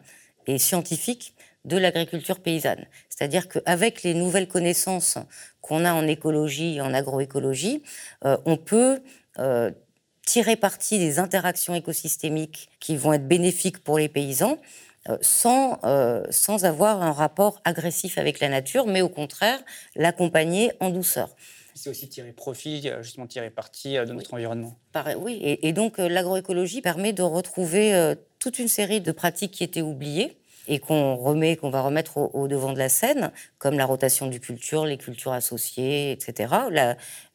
et scientifique de l'agriculture paysanne. C'est-à-dire qu'avec les nouvelles connaissances qu'on a en écologie et en agroécologie, euh, on peut euh, tirer parti des interactions écosystémiques qui vont être bénéfiques pour les paysans, euh, sans, sans avoir un rapport agressif avec la nature, mais au contraire l'accompagner en douceur c'est aussi tirer profit, euh, justement tirer parti euh, de notre environnement. oui, et, donc euh, l'agroécologie permet de retrouver toute une série de pratiques qui étaient oubliées et qu'on remet, qu'on va remettre au, devant de la scène, comme la rotation du culture, les cultures associées, etc.,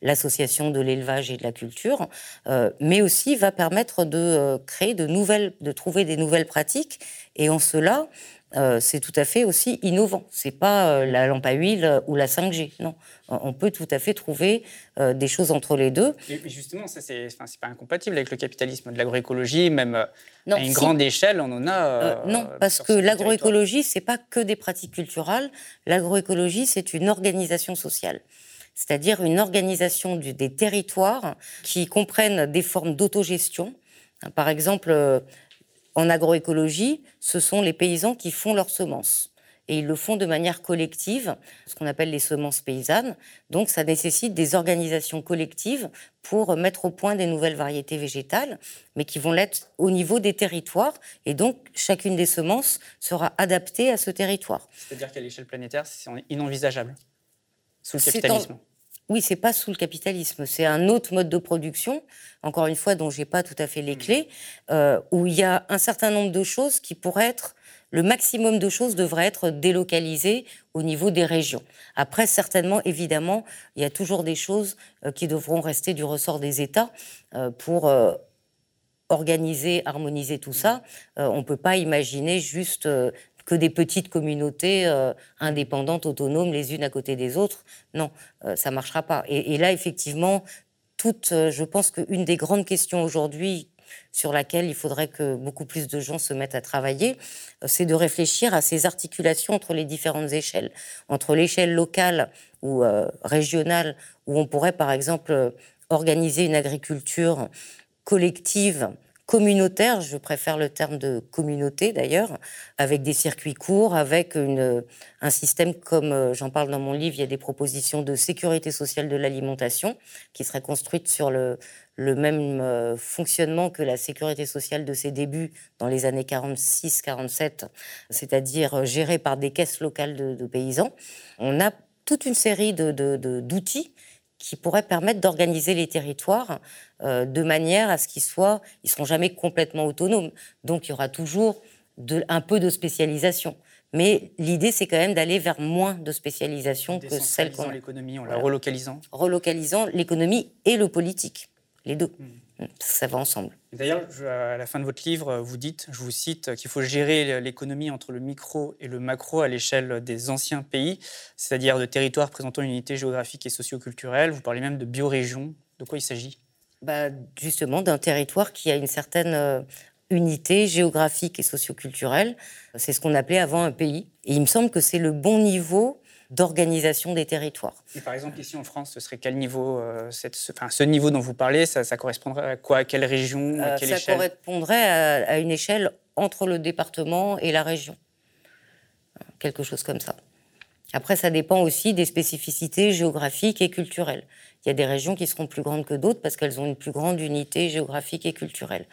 l'association de l'élevage et de la culture, mais aussi va permettre de créer de nouvelles, de trouver des nouvelles pratiques, et en cela, euh, c'est tout à fait aussi innovant. C'est pas euh, la lampe à huile ou la 5G. Non, on peut tout à fait trouver euh, des choses entre les deux. Et justement, ça c'est, pas incompatible avec le capitalisme de l'agroécologie, même à une grande échelle, on en a. non, parce que l'agroécologie, c'est pas que des pratiques culturelles. L'agroécologie, c'est une organisation sociale c'est-à-dire une organisation des territoires qui comprennent des formes d'autogestion. Par exemple, en agroécologie, ce sont les paysans qui font leurs semences. Et ils le font de manière collective, ce qu'on appelle les semences paysannes. Donc ça nécessite des organisations collectives pour mettre au point des nouvelles variétés végétales, mais qui vont l'être au niveau des territoires. Et donc chacune des semences sera adaptée à ce territoire. C'est-à-dire qu'à l'échelle planétaire, c'est inenvisageable sous le capitalisme. Oui, c'est pas sous le capitalisme, c'est un autre mode de production, encore une fois, dont j'ai pas tout à fait les mm. clés, euh, où il y a un certain nombre de choses qui pourraient être, le maximum de choses devrait être délocalisées au niveau des régions. Après, certainement, évidemment, il y a toujours des choses euh, qui devront rester du ressort des États euh, pour organiser, harmoniser tout ça. on ne peut pas imaginer juste que des petites communautés euh, indépendantes, autonomes, les unes à côté des autres. Non, euh, ça ne marchera pas. Et, là, effectivement, toute, euh, je pense qu'une des grandes questions aujourd'hui sur laquelle il faudrait que beaucoup plus de gens se mettent à travailler, c'est de réfléchir à ces articulations entre les différentes échelles, entre l'échelle locale ou régionale, où on pourrait par exemple organiser une agriculture collective communautaire, je préfère le terme de communauté d'ailleurs, avec des circuits courts, avec un système comme euh, j'en parle dans mon livre, il y a des propositions de sécurité sociale de l'alimentation qui seraient construites sur le, même euh, fonctionnement que la sécurité sociale de ses débuts dans les années 46-47, c'est-à-dire euh, gérée par des caisses locales de, paysans. On a toute une série d'outils qui pourraient permettre d'organiser les territoires euh, de manière à ce qu'ils soient, ils seront jamais complètement autonomes. Donc il y aura toujours de, un peu de spécialisation. Mais l'idée, c'est quand même d'aller vers moins de spécialisation que celle qu'on. l'économie, en la relocalisant. Relocalisant l'économie et le politique, les deux. Hmm. Ça va ensemble. D'ailleurs, à la fin de votre livre, vous dites, je vous cite, qu'il faut gérer l'économie entre le micro et le macro à l'échelle des anciens pays, c'est-à-dire de territoires présentant une unité géographique et socioculturelle. Vous parlez même de biorégion. De quoi il s'agit? Bah, Justement, d'un territoire qui a une certaine euh, unité géographique et socioculturelle. C'est ce qu'on appelait avant un pays. Et il me semble que c'est le bon niveau d'organisation des territoires. Et par exemple, ici en France, ce serait quel niveau euh, cette, ce, enfin, ce niveau dont vous parlez, ça, correspondrait à quoi À quelle région à euh, quelle Ça correspondrait à, une échelle entre le département et la région. Quelque chose comme ça. Après, ça dépend aussi des spécificités géographiques et culturelles. Il y a des régions qui seront plus grandes que d'autres parce qu'elles ont une plus grande unité géographique et culturelle.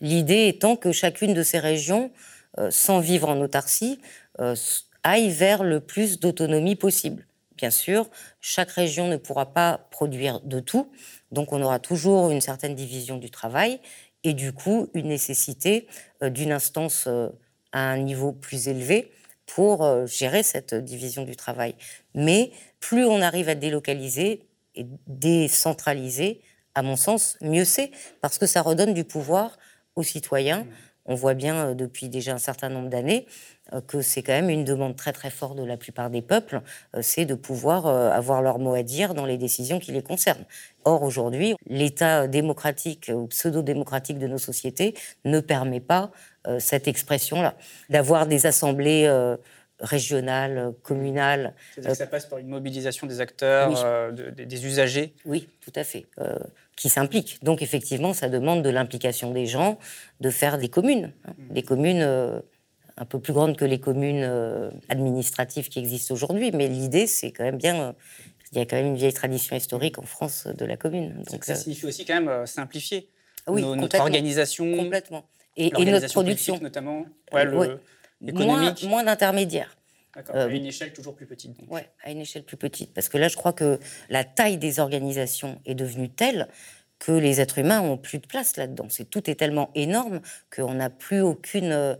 L'idée étant que chacune de ces régions, euh, sans vivre en autarcie, euh, aille vers le plus d'autonomie possible. Bien sûr, chaque région ne pourra pas produire de tout, donc on aura toujours une certaine division du travail et du coup une nécessité euh, d'une instance à un niveau plus élevé pour gérer cette division du travail. Mais plus on arrive à délocaliser et décentraliser, à mon sens, mieux c'est, parce que ça redonne du pouvoir aux citoyens. On voit bien euh, depuis déjà un certain nombre d'années euh, que c'est quand même une demande très très forte de la plupart des peuples, euh, c'est de pouvoir avoir leur mot à dire dans les décisions qui les concernent. Or aujourd'hui, l'état démocratique ou pseudo-démocratique de nos sociétés ne permet pas cette expression-là, d'avoir des assemblées régionales, communales. C'est-à-dire que ça passe par une mobilisation des acteurs, des usagers Oui, tout à fait qui s'impliquent. Donc effectivement, ça demande de l'implication des gens, de faire des communes, hein. mmh. des communes euh, un peu plus grandes que les communes euh, administratives qui existent aujourd'hui. Mais l'idée, c'est quand même bien. Euh, il y a quand même une vieille tradition historique en France de la commune. Donc ça signifie aussi quand même simplifier oui, notre organisation, complètement, et, notre production, notamment, ouais, le, moins, moins d'intermédiaires. D'accord, à une échelle toujours plus petite. Oui, à une échelle plus petite. Parce que là, je crois que la taille des organisations est devenue telle que les êtres humains ont plus de place là-dedans. C'est tout est tellement énorme qu'on n'a plus aucune euh,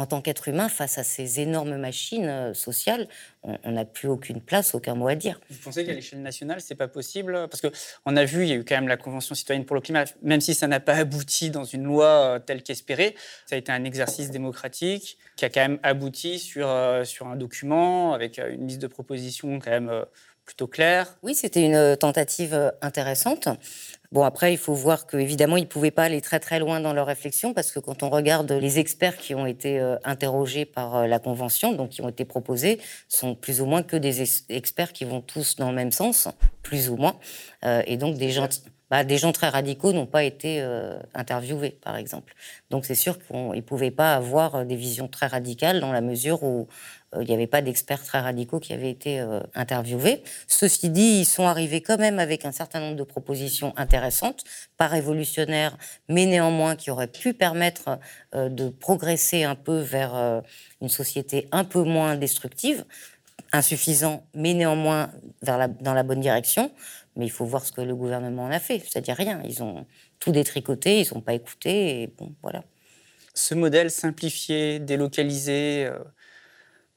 en tant qu'être humain face à ces énormes machines euh, sociales, on n'a plus aucune place, aucun mot à dire. Vous pensez qu'à l'échelle nationale, c'est pas possible? Parce qu'on a vu, il y a eu quand même la Convention citoyenne pour le climat, même si ça n'a pas abouti dans une loi euh, telle qu'espérée, ça a été un exercice démocratique qui a quand même abouti sur, sur un document avec une liste de propositions quand même plutôt claire. Oui, c'était une tentative intéressante. Bon, après, il faut voir qu'évidemment, ils ne pouvaient pas aller très très loin dans leur réflexion, parce que quand on regarde les experts qui ont été euh, interrogés par euh, la Convention, donc qui ont été proposés, sont plus ou moins que des experts qui vont tous dans le même sens, plus ou moins. Euh, et donc, des gens, bah, des gens très radicaux n'ont pas été interviewés, par exemple. Donc, c'est sûr qu'ils ne pouvaient pas avoir des visions très radicales dans la mesure où euh, il n'y avait pas d'experts très radicaux qui avaient été euh, interviewés. Ceci dit, ils sont arrivés quand même avec un certain nombre de propositions intéressantes, pas révolutionnaires, mais néanmoins qui auraient pu permettre euh, de progresser un peu vers une société un peu moins destructive, insuffisant, mais néanmoins vers dans la bonne direction. Mais il faut voir ce que le gouvernement en a fait, c'est-à-dire rien. Ils ont tout détricoté, ils n'ont pas écouté, et bon, voilà. Ce modèle simplifié, délocalisé,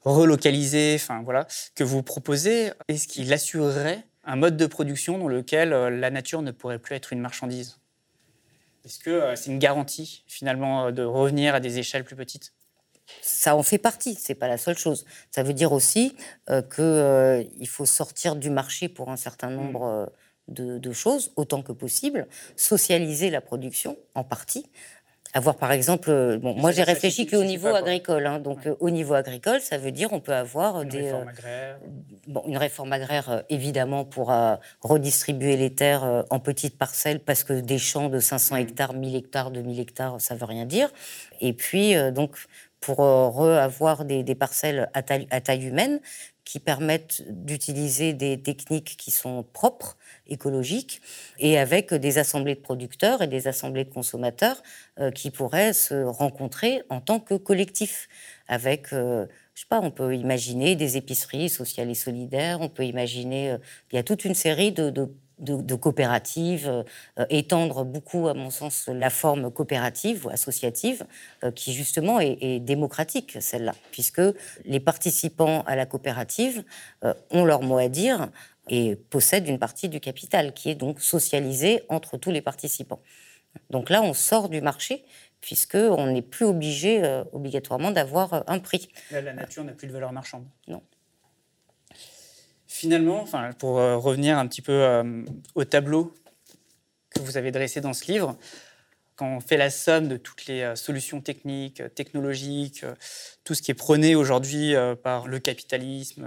relocalisé, enfin voilà, que vous proposez, est-ce qu'il assurerait un mode de production dans lequel euh, la nature ne pourrait plus être une marchandise? Est-ce que euh, c'est une garantie finalement euh, de revenir à des échelles plus petites? Ça en fait partie, c'est pas la seule chose. Ça veut dire aussi qu'il faut sortir du marché pour un certain mmh. nombre de, de, choses, autant que possible, socialiser la production en partie, avoir par exemple, euh, bon, moi j'ai réfléchi qu'au niveau agricole, hein, donc euh, au niveau agricole, ça veut dire on peut avoir une des réforme agraire. bon, une réforme agraire euh, évidemment pour redistribuer les terres en petites parcelles parce que des champs de 500 mmh. hectares, 1000 hectares, 2000 hectares, ça veut rien dire. Et puis donc pour avoir des, parcelles à taille, humaine qui permettent d'utiliser des techniques qui sont propres écologique, et avec des assemblées de producteurs et des assemblées de consommateurs euh, qui pourraient se rencontrer en tant que collectif, avec, euh, je sais pas, on peut imaginer des épiceries sociales et solidaires, on peut imaginer, euh, il y a toute une série de, coopératives, euh, étendre beaucoup, à mon sens, la forme coopérative ou associative, euh, qui justement est, démocratique, celle-là, puisque les participants à la coopérative ont leur mot à dire et possèdent une partie du capital, qui est donc socialisé entre tous les participants. Donc là, on sort du marché, puisqu'on n'est plus obligé obligatoirement d'avoir un prix. la nature n'a plus de valeur marchande. Non finalement, enfin, pour euh, revenir un petit peu euh, au tableau que vous avez dressé dans ce livre, quand on fait la somme de toutes les euh, solutions techniques, technologiques, tout ce qui est prôné aujourd'hui par le capitalisme,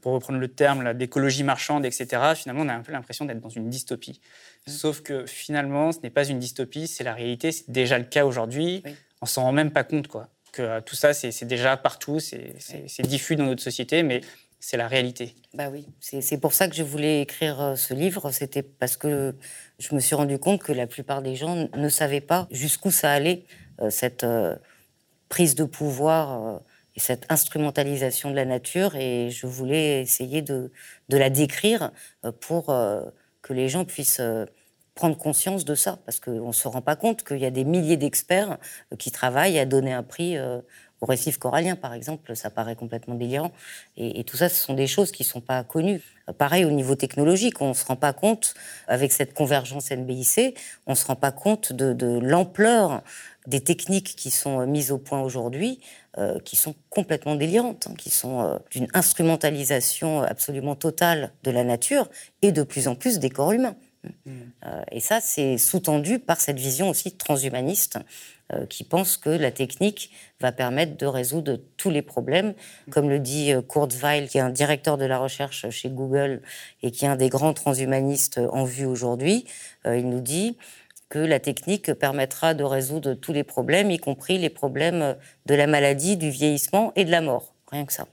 pour reprendre le terme d'écologie marchande, etc., finalement, on a un peu l'impression d'être dans une dystopie. Mmh. Sauf que finalement, ce n'est pas une dystopie, c'est la réalité, c'est déjà le cas aujourd'hui. On s'en rend même pas compte, quoi. Que tout ça, c'est déjà partout, c'est diffus dans notre société, mais c'est la réalité. Bah oui, c'est pour ça que je voulais écrire euh, ce livre. C'était parce que je me suis rendu compte que la plupart des gens ne savaient pas jusqu'où ça allait, euh, cette euh, prise de pouvoir et cette instrumentalisation de la nature. Et je voulais essayer de, de la décrire pour que les gens puissent prendre conscience de ça, parce qu'on ne se rend pas compte qu'il y a des milliers d'experts qui travaillent à donner un prix au récif corallien, par exemple, ça paraît complètement délirant. Et, tout ça, ce sont des choses qui ne sont pas connues. Pareil au niveau technologique, on ne se rend pas compte, avec cette convergence NBIC, on ne se rend pas compte de, l'ampleur des techniques qui sont mises au point aujourd'hui, euh, qui sont complètement délirantes, hein, qui sont euh, d'une instrumentalisation absolument totale de la nature et de plus en plus des corps humains. Mm. Euh, et ça, c'est sous-tendu par cette vision aussi transhumaniste euh, qui pense que la technique va permettre de résoudre tous les problèmes. Comme le dit euh, Kurzweil, qui est un directeur de la recherche chez Google et qui est un des grands transhumanistes en vue aujourd'hui, il nous dit que la technique permettra de résoudre tous les problèmes, y compris les problèmes de la maladie, du vieillissement et de la mort. Rien que ça.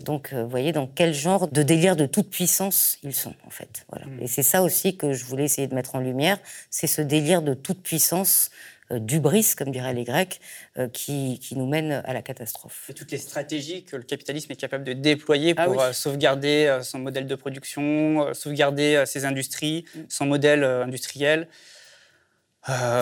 Donc, vous voyez dans quel genre de délire de toute puissance ils sont, en fait. Voilà. Hmm. Et c'est ça aussi que je voulais essayer de mettre en lumière, c'est ce délire de toute puissance euh, d'ubris, comme diraient les Grecs, euh, qui, qui, nous mène à la catastrophe. Et toutes les stratégies que le capitalisme est capable de déployer ah pour euh, sauvegarder son modèle de production, sauvegarder ses industries, mm. son modèle industriel.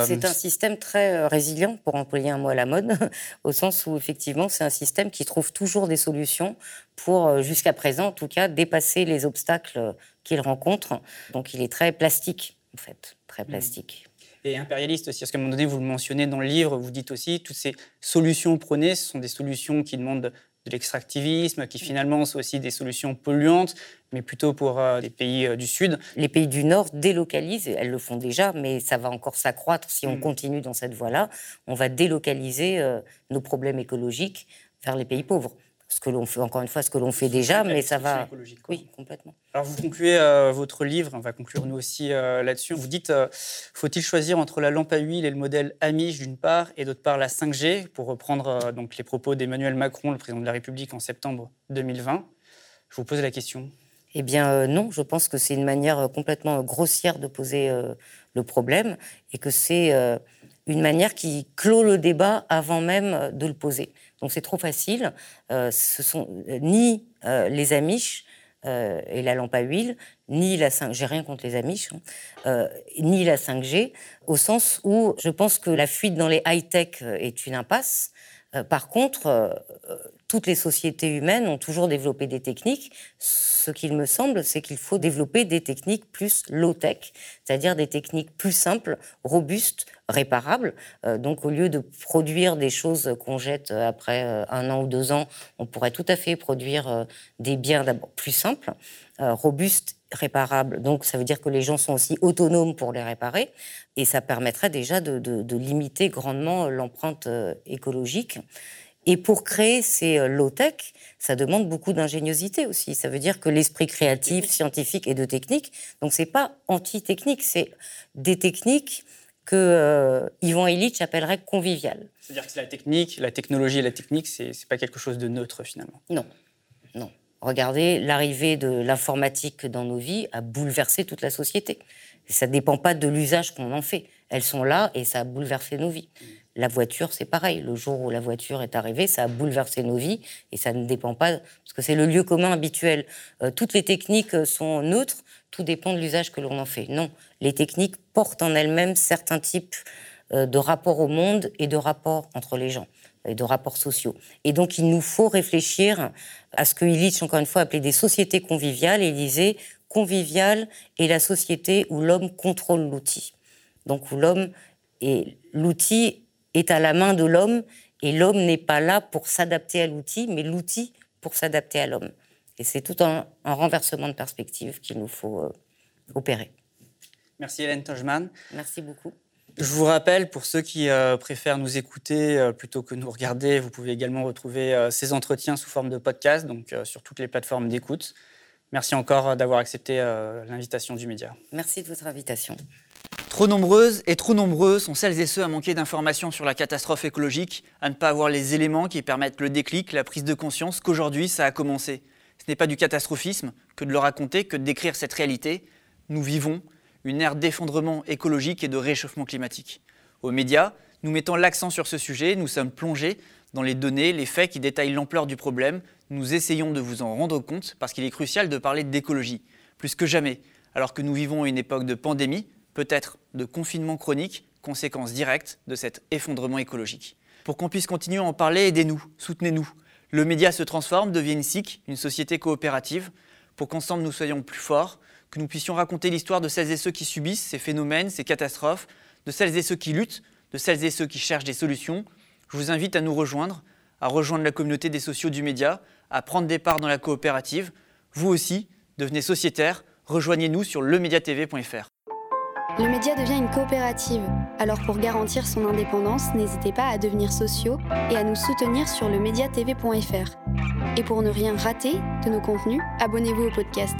C'est un système très résilient, pour employer un mot à la mode, [LAUGHS] au sens où effectivement c'est un système qui trouve toujours des solutions pour, jusqu'à présent en tout cas, dépasser les obstacles qu'il rencontre. Donc il est très plastique, en fait, très mm. plastique et impérialiste aussi. Parce qu'à un moment donné, vous le mentionnez dans le livre, vous dites aussi, toutes ces solutions prônées, ce sont des solutions qui demandent de l'extractivisme, qui finalement sont aussi des solutions polluantes, mais plutôt pour euh, les pays euh, du Sud. Les pays du Nord délocalisent, elles le font déjà, mais ça va encore s'accroître si on mm. continue dans cette voie-là. On va délocaliser euh, nos problèmes écologiques vers les pays pauvres ce que l'on fait, encore une fois, ce que l'on fait déjà, mais ça va. Oui, complètement. Alors, vous concluez euh, votre livre, on va conclure nous aussi euh, là-dessus. Vous dites euh, faut-il choisir entre la lampe à huile et le modèle Amish d'une part, et d'autre part la 5G, pour reprendre donc les propos d'Emmanuel Macron, le président de la République, en septembre 2020 Je vous pose la question. Eh bien, non, je pense que c'est une manière complètement grossière de poser le problème et que c'est une manière qui clôt le débat avant même de le poser. Donc c'est trop facile. Euh, ce sont euh, ni euh, les Amish et la lampe à huile, ni la 5 j'ai rien contre les Amish, hein, ni la 5G, au sens où je pense que la fuite dans les high-tech est une impasse. par contre, toutes les sociétés humaines ont toujours développé des techniques. Ce qu'il me semble, c'est qu'il faut développer des techniques plus low-tech, c'est-à-dire des techniques plus simples, robustes, réparables. Euh, donc, au lieu de produire des choses qu'on jette après euh, un an ou deux ans, on pourrait tout à fait produire euh, des biens d'abord plus simples, robustes, réparables. Donc, ça veut dire que les gens sont aussi autonomes pour les réparer, et ça permettrait déjà de limiter grandement l'empreinte écologique. Et pour créer ces euh, low-tech, ça demande beaucoup d'ingéniosité aussi. Ça veut dire que l'esprit créatif, scientifique et de technique, donc c'est pas anti-technique, c'est des techniques que euh, Ivan Illich appellerait conviviales. C'est-à-dire que la technique, la technologie et la technique, c'est pas quelque chose de neutre finalement. Non, non. Regardez, l'arrivée de l'informatique dans nos vies a bouleversé toute la société. Ça ne dépend pas de l'usage qu'on en fait. Elles sont là et ça a bouleversé nos vies. La voiture, c'est pareil. Le jour où la voiture est arrivée, ça a bouleversé nos vies et ça ne dépend pas, parce que c'est le lieu commun habituel. Euh, toutes les techniques sont neutres tout dépend de l'usage que l'on en fait. Non, les techniques portent en elles-mêmes certains types euh, de rapports au monde et de rapports entre les gens et de rapports sociaux. Et donc, il nous faut réfléchir à ce que Illich, encore une fois, appelait des sociétés conviviales. Et il disait, convivial est la société où l'homme contrôle l'outil. Donc, où l'homme et l'outil est à la main de l'homme et l'homme n'est pas là pour s'adapter à l'outil, mais l'outil pour s'adapter à l'homme. Et c'est tout un, renversement de perspective qu'il nous faut euh, opérer. Merci Hélène Tojman. Merci beaucoup. Je vous rappelle, pour ceux qui euh, préfèrent nous écouter euh, plutôt que nous regarder, vous pouvez également retrouver ces entretiens sous forme de podcast, donc sur toutes les plateformes d'écoute. Merci encore d'avoir accepté l'invitation du média. Merci de votre invitation. Trop nombreuses et trop nombreux sont celles et ceux à manquer d'informations sur la catastrophe écologique, à ne pas avoir les éléments qui permettent le déclic, la prise de conscience qu'aujourd'hui ça a commencé. Ce n'est pas du catastrophisme que de le raconter, que de décrire cette réalité. Nous vivons une ère d'effondrement écologique et de réchauffement climatique. Aux médias, nous mettons l'accent sur ce sujet, nous sommes plongés dans les données, les faits qui détaillent l'ampleur du problème. Nous essayons de vous en rendre compte parce qu'il est crucial de parler d'écologie. Plus que jamais, alors que nous vivons une époque de pandémie, peut-être de confinement chronique, conséquence directe de cet effondrement écologique. Pour qu'on puisse continuer à en parler, aidez-nous, soutenez-nous. Le média se transforme, devient une SIC, une société coopérative, pour qu'ensemble nous soyons plus forts, que nous puissions raconter l'histoire de celles et ceux qui subissent ces phénomènes, ces catastrophes, de celles et ceux qui luttent, de celles et ceux qui cherchent des solutions. Je vous invite à nous rejoindre, à rejoindre la communauté des sociaux du média, à prendre des parts dans la coopérative. Vous aussi, devenez sociétaire, rejoignez-nous sur lemediatv.fr. Le média devient une coopérative, alors pour garantir son indépendance, n'hésitez pas à devenir sociaux et à nous soutenir sur le Et pour ne rien rater de nos contenus, abonnez-vous au podcast.